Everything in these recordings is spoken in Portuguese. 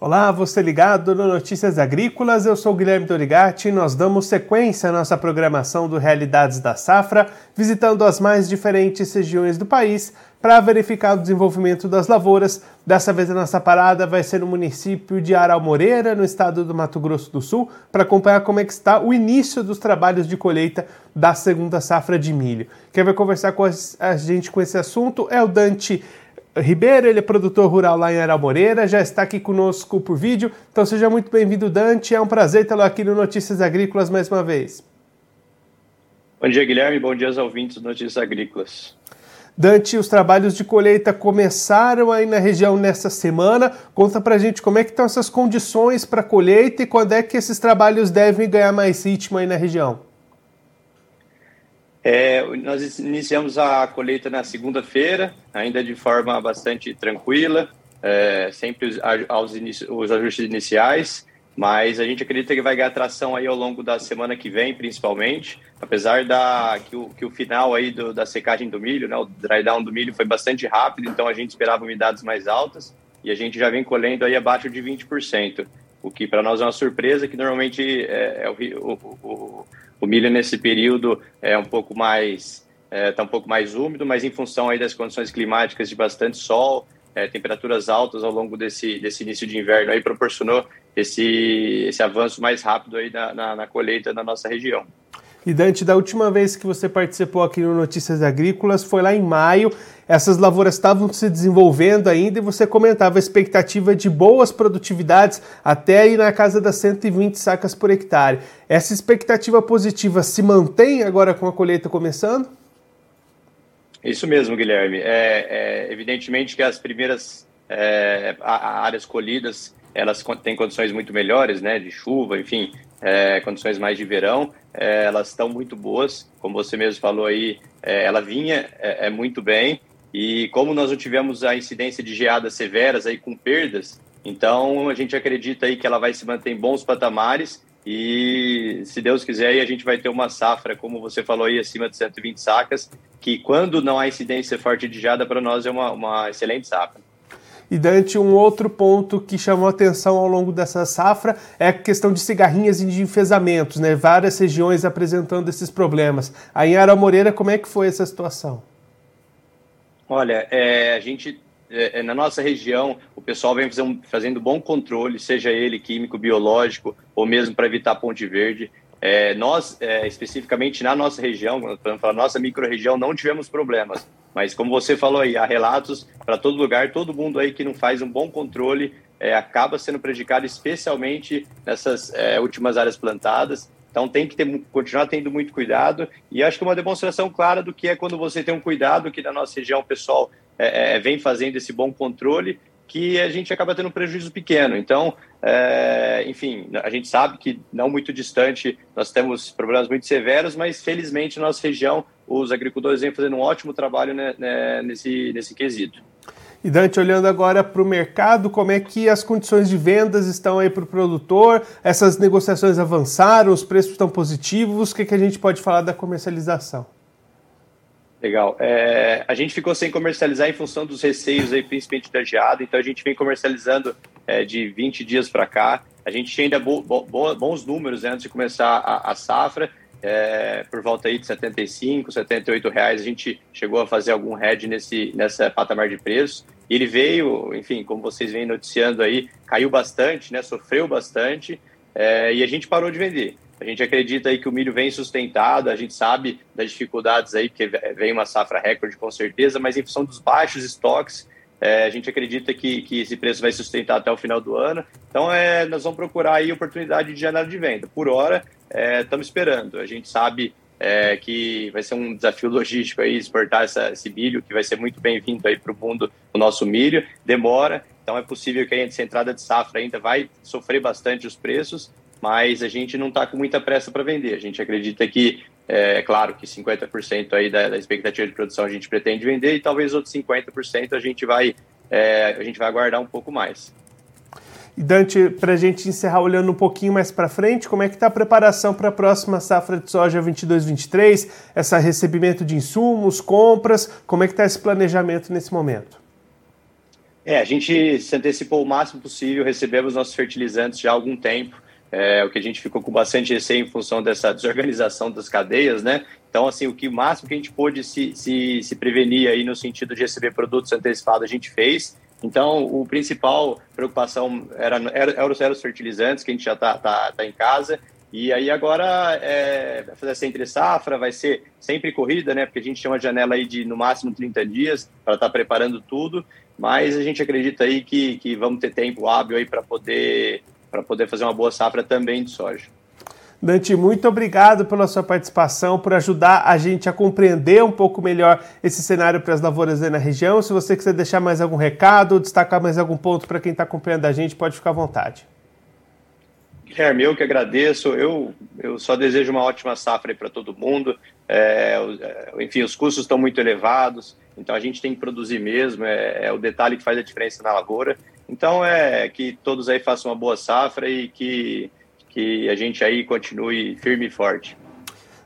Olá, você ligado no Notícias Agrícolas, eu sou Guilherme Dorigati e nós damos sequência à nossa programação do Realidades da Safra, visitando as mais diferentes regiões do país para verificar o desenvolvimento das lavouras. Dessa vez a nossa parada vai ser no município de Aral Moreira, no estado do Mato Grosso do Sul, para acompanhar como é que está o início dos trabalhos de colheita da segunda safra de milho. Quem vai conversar com a gente com esse assunto é o Dante Ribeiro, ele é produtor rural lá em Aral Moreira, já está aqui conosco por vídeo. Então seja muito bem-vindo, Dante. É um prazer tê-lo aqui no Notícias Agrícolas mais uma vez. Bom dia, Guilherme. Bom dia aos ouvintes do Notícias Agrícolas. Dante, os trabalhos de colheita começaram aí na região nessa semana. Conta pra gente como é que estão essas condições para colheita e quando é que esses trabalhos devem ganhar mais ritmo aí na região. É, nós iniciamos a colheita na segunda-feira, ainda de forma bastante tranquila, é, sempre aos os ajustes iniciais, mas a gente acredita que vai ganhar tração aí ao longo da semana que vem, principalmente, apesar da que o, que o final aí do, da secagem do milho, né, o dry down do milho foi bastante rápido, então a gente esperava umidades mais altas e a gente já vem colhendo aí abaixo de 20%, o que para nós é uma surpresa, que normalmente é, é o, o o milho nesse período é um pouco mais está é, tá um pouco mais úmido, mas em função aí das condições climáticas de bastante sol, é, temperaturas altas ao longo desse, desse início de inverno aí proporcionou esse, esse avanço mais rápido aí na, na, na colheita na nossa região. E Dante, da última vez que você participou aqui no Notícias Agrícolas foi lá em maio. Essas lavouras estavam se desenvolvendo ainda e você comentava a expectativa de boas produtividades até aí na casa das 120 sacas por hectare. Essa expectativa positiva se mantém agora com a colheita começando? Isso mesmo, Guilherme. É, é evidentemente que as primeiras é, áreas colhidas elas têm condições muito melhores, né, de chuva, enfim, é, condições mais de verão, é, elas estão muito boas, como você mesmo falou aí, é, ela vinha é, é, muito bem, e como nós não tivemos a incidência de geadas severas aí com perdas, então a gente acredita aí que ela vai se manter em bons patamares, e se Deus quiser aí a gente vai ter uma safra, como você falou aí, acima de 120 sacas, que quando não há incidência forte de geada, para nós é uma, uma excelente safra. E Dante, um outro ponto que chamou atenção ao longo dessa safra é a questão de cigarrinhas e de enfesamentos, né? Várias regiões apresentando esses problemas. Aí em Ara Moreira, como é que foi essa situação? Olha, é, a gente é, é na nossa região, o pessoal vem fazendo, bom controle, seja ele químico, biológico ou mesmo para evitar ponte verde. É, nós, é, especificamente na nossa região, quando falar nossa micro-região, não tivemos problemas. Mas como você falou aí, há relatos para todo lugar, todo mundo aí que não faz um bom controle é, acaba sendo prejudicado, especialmente nessas é, últimas áreas plantadas. Então tem que ter, continuar tendo muito cuidado. E acho que uma demonstração clara do que é quando você tem um cuidado, que na nossa região o pessoal é, é, vem fazendo esse bom controle que a gente acaba tendo um prejuízo pequeno. Então, é, enfim, a gente sabe que não muito distante nós temos problemas muito severos, mas felizmente nossa região os agricultores vêm fazendo um ótimo trabalho né, né, nesse, nesse quesito. E Dante, olhando agora para o mercado, como é que as condições de vendas estão aí para o produtor? Essas negociações avançaram, os preços estão positivos? O que, que a gente pode falar da comercialização? Legal. É, a gente ficou sem comercializar em função dos receios, aí, principalmente da geada, então a gente vem comercializando é, de 20 dias para cá. A gente tinha ainda bo, bo, bons números né, antes de começar a, a safra, é, por volta aí de 75, 78 reais. A gente chegou a fazer algum hedge nesse, nessa patamar de preço. E ele veio, enfim, como vocês vêm noticiando aí, caiu bastante, né, sofreu bastante, é, e a gente parou de vender. A gente acredita aí que o milho vem sustentado, a gente sabe das dificuldades aí, porque vem uma safra recorde com certeza, mas em função dos baixos estoques, é, a gente acredita que, que esse preço vai sustentar até o final do ano. Então, é, nós vamos procurar aí oportunidade de janela de venda. Por hora, é, estamos esperando. A gente sabe é, que vai ser um desafio logístico aí exportar essa, esse milho, que vai ser muito bem-vindo aí para o mundo, o nosso milho. Demora, então é possível que a entrada de safra ainda vai sofrer bastante os preços, mas a gente não está com muita pressa para vender. A gente acredita que, é claro, que 50% aí da, da, expectativa de produção a gente pretende vender e talvez outros 50% a gente vai é, a gente vai aguardar um pouco mais. E Dante, para a gente encerrar olhando um pouquinho mais para frente, como é que está a preparação para a próxima safra de soja 22-23? Esse recebimento de insumos, compras, como é que está esse planejamento nesse momento? É, a gente se antecipou o máximo possível, recebemos nossos fertilizantes já há algum tempo, é, o que a gente ficou com bastante receio em função dessa desorganização das cadeias, né? Então, assim, o que o máximo que a gente pôde se, se, se prevenir aí no sentido de receber produtos antecipados, a gente fez. Então, o principal preocupação era, era, era os fertilizantes, que a gente já está tá, tá em casa. E aí agora é, vai fazer essa entre safra, vai ser sempre corrida, né? Porque a gente tem uma janela aí de no máximo 30 dias para estar tá preparando tudo, mas a gente acredita aí que, que vamos ter tempo hábil aí para poder, poder fazer uma boa safra também de soja. Dante, muito obrigado pela sua participação, por ajudar a gente a compreender um pouco melhor esse cenário para as lavouras aí na região. Se você quiser deixar mais algum recado, destacar mais algum ponto para quem está acompanhando a gente, pode ficar à vontade. Guilherme, eu que agradeço. Eu, eu só desejo uma ótima safra para todo mundo. É, é, enfim, os custos estão muito elevados, então a gente tem que produzir mesmo. É, é, o detalhe que faz a diferença na lavoura. Então é que todos aí façam uma boa safra e que que a gente aí continue firme e forte.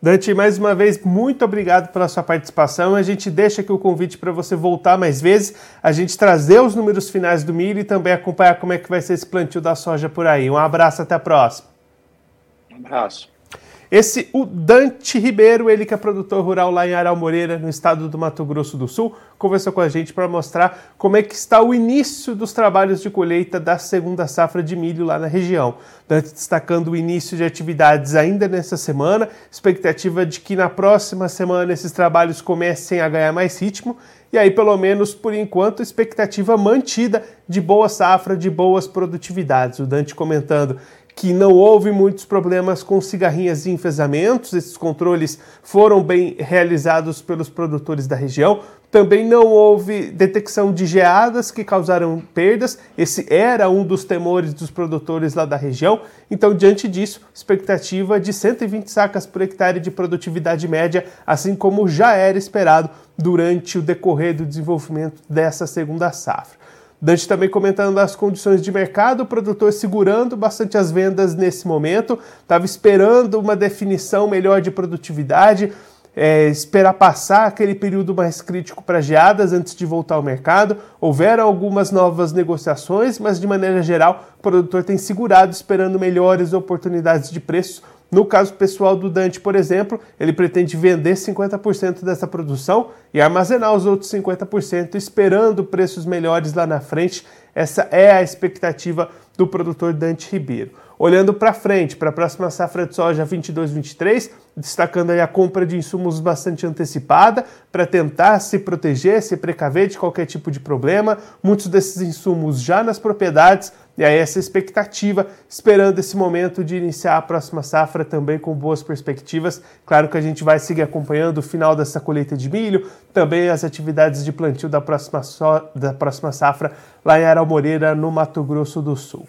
Dante, mais uma vez, muito obrigado pela sua participação. A gente deixa aqui o convite para você voltar mais vezes, a gente trazer os números finais do milho e também acompanhar como é que vai ser esse plantio da soja por aí. Um abraço, até a próxima. Um abraço. Esse, o Dante Ribeiro, ele que é produtor rural lá em Aral Moreira, no estado do Mato Grosso do Sul, conversou com a gente para mostrar como é que está o início dos trabalhos de colheita da segunda safra de milho lá na região. Dante destacando o início de atividades ainda nessa semana, expectativa de que na próxima semana esses trabalhos comecem a ganhar mais ritmo e aí, pelo menos por enquanto, expectativa mantida de boa safra, de boas produtividades. O Dante comentando que não houve muitos problemas com cigarrinhas e enfesamentos, esses controles foram bem realizados pelos produtores da região. Também não houve detecção de geadas que causaram perdas, esse era um dos temores dos produtores lá da região. Então, diante disso, expectativa de 120 sacas por hectare de produtividade média, assim como já era esperado durante o decorrer do desenvolvimento dessa segunda safra. Dante também comentando as condições de mercado, o produtor segurando bastante as vendas nesse momento, estava esperando uma definição melhor de produtividade, é, esperar passar aquele período mais crítico para geadas antes de voltar ao mercado. Houveram algumas novas negociações, mas de maneira geral, o produtor tem segurado esperando melhores oportunidades de preço no caso pessoal do Dante, por exemplo, ele pretende vender 50% dessa produção e armazenar os outros 50%, esperando preços melhores lá na frente. Essa é a expectativa do produtor Dante Ribeiro. Olhando para frente, para a próxima safra de soja 22-23, destacando aí a compra de insumos bastante antecipada para tentar se proteger, se precaver de qualquer tipo de problema. Muitos desses insumos já nas propriedades, e aí essa expectativa, esperando esse momento de iniciar a próxima safra também com boas perspectivas. Claro que a gente vai seguir acompanhando o final dessa colheita de milho, também as atividades de plantio da próxima, so da próxima safra lá em Aral Moreira, no Mato Grosso do Sul.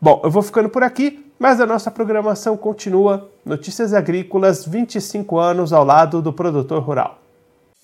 Bom, eu vou ficando por aqui, mas a nossa programação continua. Notícias Agrícolas, 25 anos ao lado do produtor rural.